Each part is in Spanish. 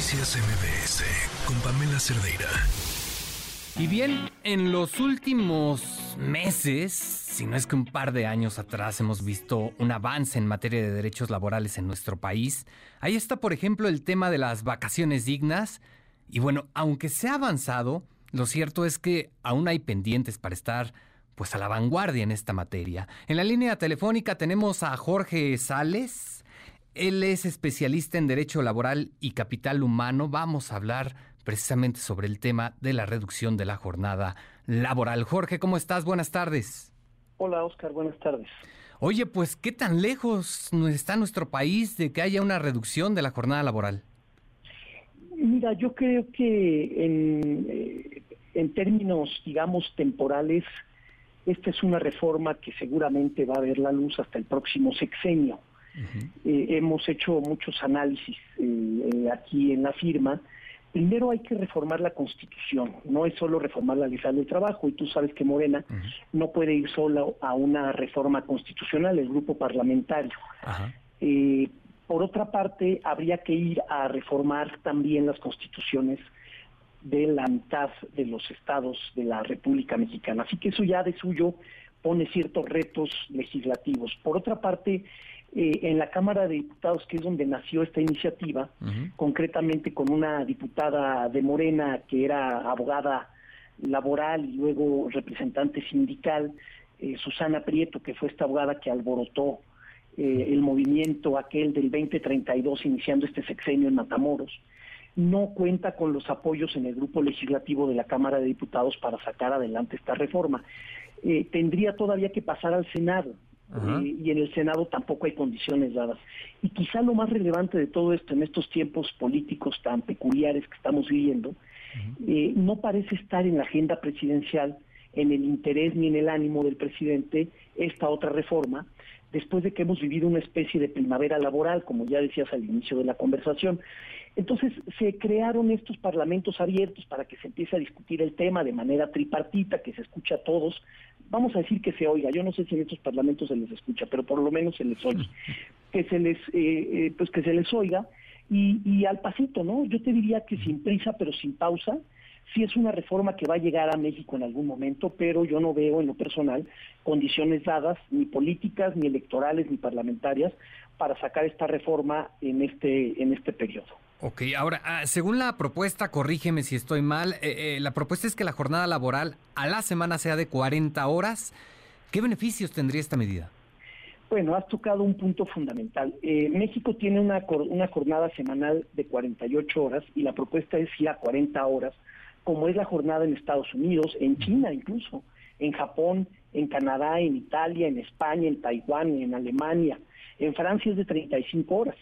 Noticias MBS con Pamela Cerdeira. Y bien, en los últimos meses, si no es que un par de años atrás hemos visto un avance en materia de derechos laborales en nuestro país. Ahí está, por ejemplo, el tema de las vacaciones dignas. Y bueno, aunque se ha avanzado, lo cierto es que aún hay pendientes para estar pues a la vanguardia en esta materia. En la línea telefónica tenemos a Jorge Sales. Él es especialista en Derecho Laboral y Capital Humano. Vamos a hablar precisamente sobre el tema de la reducción de la jornada laboral. Jorge, ¿cómo estás? Buenas tardes. Hola, Oscar. Buenas tardes. Oye, pues, ¿qué tan lejos está nuestro país de que haya una reducción de la jornada laboral? Mira, yo creo que en, eh, en términos, digamos, temporales, esta es una reforma que seguramente va a ver la luz hasta el próximo sexenio. Eh, hemos hecho muchos análisis eh, aquí en la firma. Primero hay que reformar la Constitución, no es solo reformar la ley del trabajo, y tú sabes que Morena no puede ir solo a una reforma constitucional, el grupo parlamentario. Eh, por otra parte, habría que ir a reformar también las constituciones de la mitad de los estados de la República Mexicana. Así que eso ya de suyo pone ciertos retos legislativos. Por otra parte, eh, en la Cámara de Diputados, que es donde nació esta iniciativa, concretamente con una diputada de Morena que era abogada laboral y luego representante sindical, eh, Susana Prieto, que fue esta abogada que alborotó eh, el movimiento aquel del 2032 iniciando este sexenio en Matamoros no cuenta con los apoyos en el grupo legislativo de la Cámara de Diputados para sacar adelante esta reforma. Tendría todavía que pasar al Senado. Eh, y en el Senado tampoco hay condiciones dadas. Y quizá lo más relevante de todo esto en estos tiempos políticos tan peculiares que estamos viviendo, eh, no parece estar en la agenda presidencial, en el interés ni en el ánimo del presidente, esta otra reforma, después de que hemos vivido una especie de primavera laboral, como ya decías al inicio de la conversación. Entonces se crearon estos parlamentos abiertos para que se empiece a discutir el tema de manera tripartita, que se escucha a todos. Vamos a decir que se oiga. Yo no sé si en estos parlamentos se les escucha, pero por lo menos se les oye. Que se les, eh, eh, pues que se les oiga y, y al pasito, ¿no? Yo te diría que sin prisa, pero sin pausa. Sí es una reforma que va a llegar a México en algún momento, pero yo no veo en lo personal condiciones dadas, ni políticas, ni electorales, ni parlamentarias, para sacar esta reforma en este, en este periodo. Ok, ahora, ah, según la propuesta, corrígeme si estoy mal, eh, eh, la propuesta es que la jornada laboral a la semana sea de 40 horas. ¿Qué beneficios tendría esta medida? Bueno, has tocado un punto fundamental. Eh, México tiene una, una jornada semanal de 48 horas y la propuesta es ir a 40 horas, como es la jornada en Estados Unidos, en China incluso, en Japón, en Canadá, en Italia, en España, en Taiwán, en Alemania. En Francia es de 35 horas.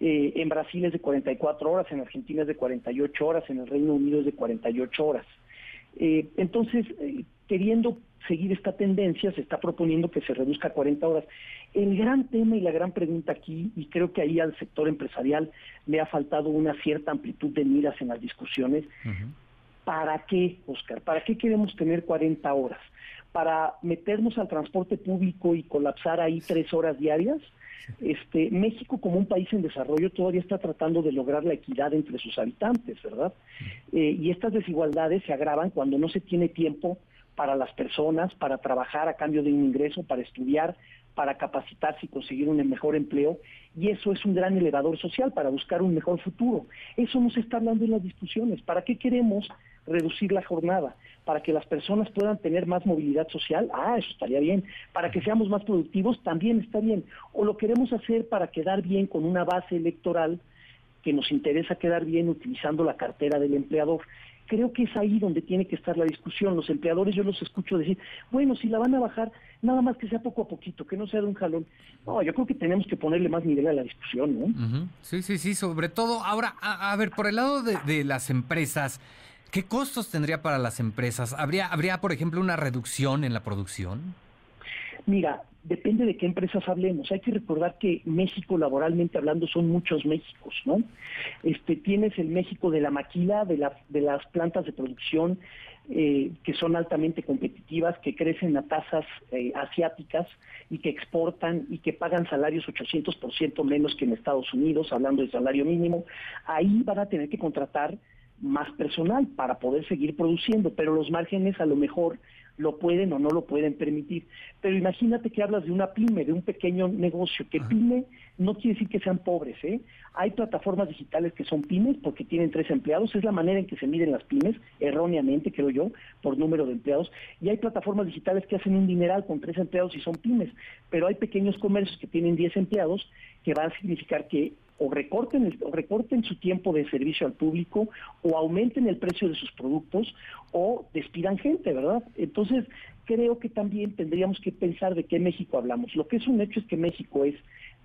Eh, en Brasil es de 44 horas, en Argentina es de 48 horas, en el Reino Unido es de 48 horas. Eh, entonces, eh, queriendo seguir esta tendencia, se está proponiendo que se reduzca a 40 horas. El gran tema y la gran pregunta aquí, y creo que ahí al sector empresarial le ha faltado una cierta amplitud de miras en las discusiones, ¿para qué, Oscar? ¿Para qué queremos tener 40 horas? ¿Para meternos al transporte público y colapsar ahí tres horas diarias? Este, México como un país en desarrollo todavía está tratando de lograr la equidad entre sus habitantes, ¿verdad? Eh, y estas desigualdades se agravan cuando no se tiene tiempo para las personas, para trabajar a cambio de un ingreso, para estudiar, para capacitarse y conseguir un mejor empleo, y eso es un gran elevador social para buscar un mejor futuro. Eso no se está hablando en las discusiones. ¿Para qué queremos reducir la jornada? para que las personas puedan tener más movilidad social, ah, eso estaría bien. Para que seamos más productivos, también está bien. O lo queremos hacer para quedar bien con una base electoral que nos interesa quedar bien utilizando la cartera del empleador. Creo que es ahí donde tiene que estar la discusión. Los empleadores yo los escucho decir, bueno, si la van a bajar, nada más que sea poco a poquito, que no sea de un jalón. No, yo creo que tenemos que ponerle más nivel a la discusión, ¿no? Sí, sí, sí, sobre todo. Ahora, a, ver, por el lado de, las empresas, ¿Qué costos tendría para las empresas? ¿Habría, ¿Habría, por ejemplo, una reducción en la producción? Mira, depende de qué empresas hablemos. Hay que recordar que México, laboralmente hablando, son muchos Méxicos, ¿no? Este, tienes el México de la maquila, de, la, de las plantas de producción, eh, que son altamente competitivas, que crecen a tasas eh, asiáticas y que exportan y que pagan salarios 800% menos que en Estados Unidos, hablando de salario mínimo, ahí van a tener que contratar más personal para poder seguir produciendo, pero los márgenes a lo mejor lo pueden o no lo pueden permitir. Pero imagínate que hablas de una pyme, de un pequeño negocio, que pyme no quiere decir que sean pobres, ¿eh? Hay plataformas digitales que son pymes porque tienen tres empleados, es la manera en que se miden las pymes, erróneamente creo yo, por número de empleados, y hay plataformas digitales que hacen un dineral con tres empleados y son pymes, pero hay pequeños comercios que tienen diez empleados que van a significar que o recorten, o recorten su tiempo de servicio al público o aumenten el precio de sus productos o despidan gente, ¿verdad? Entonces, creo que también tendríamos que pensar de qué México hablamos. Lo que es un hecho es que México es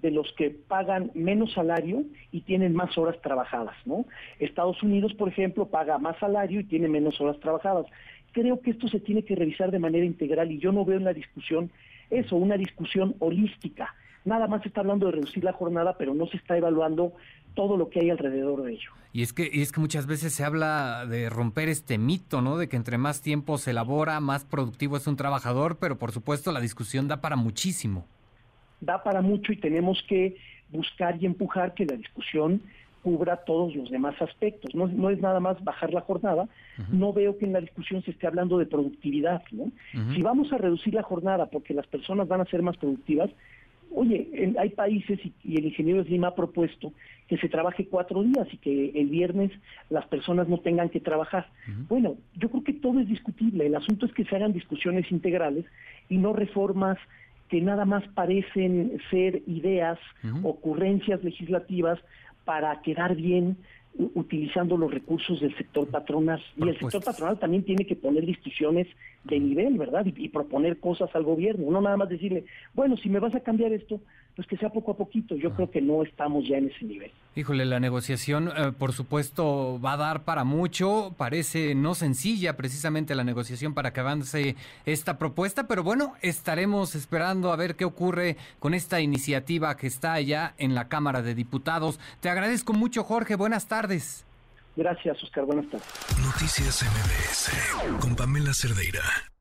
de los que pagan menos salario y tienen más horas trabajadas, ¿no? Estados Unidos, por ejemplo, paga más salario y tiene menos horas trabajadas. Creo que esto se tiene que revisar de manera integral y yo no veo en la discusión eso, una discusión holística nada más se está hablando de reducir la jornada, pero no se está evaluando todo lo que hay alrededor de ello. Y es que, y es que muchas veces se habla de romper este mito, ¿no? De que entre más tiempo se elabora, más productivo es un trabajador, pero por supuesto la discusión da para muchísimo. Da para mucho y tenemos que buscar y empujar que la discusión cubra todos los demás aspectos. No, no es nada más bajar la jornada. No veo que en la discusión se esté hablando de productividad. ¿no? Si vamos a reducir la jornada porque las personas van a ser más productivas, Oye, hay países y, el ingeniero Slim ha propuesto que se trabaje cuatro días y que el viernes las personas no tengan que trabajar. Bueno, yo creo que todo es discutible. El asunto es que se hagan discusiones integrales y no reformas que nada más parecen ser ideas, ocurrencias legislativas para quedar bien utilizando los recursos del sector patronal. Y el sector patronal también tiene que poner discusiones de nivel, ¿verdad? Y, proponer cosas al gobierno, no nada más decirle, bueno, si me vas a cambiar esto, pues que sea poco a poquito. Yo creo que no estamos ya en ese nivel. Híjole, la negociación, eh, por supuesto, va a dar para mucho. Parece no sencilla precisamente la negociación para que avance esta propuesta, pero bueno, estaremos esperando a ver qué ocurre con esta iniciativa que está allá en la Cámara de Diputados. Te agradezco mucho, Jorge. Buenas tardes. Gracias, Oscar. Buenas tardes. Noticias MBS con Pamela Cerdeira.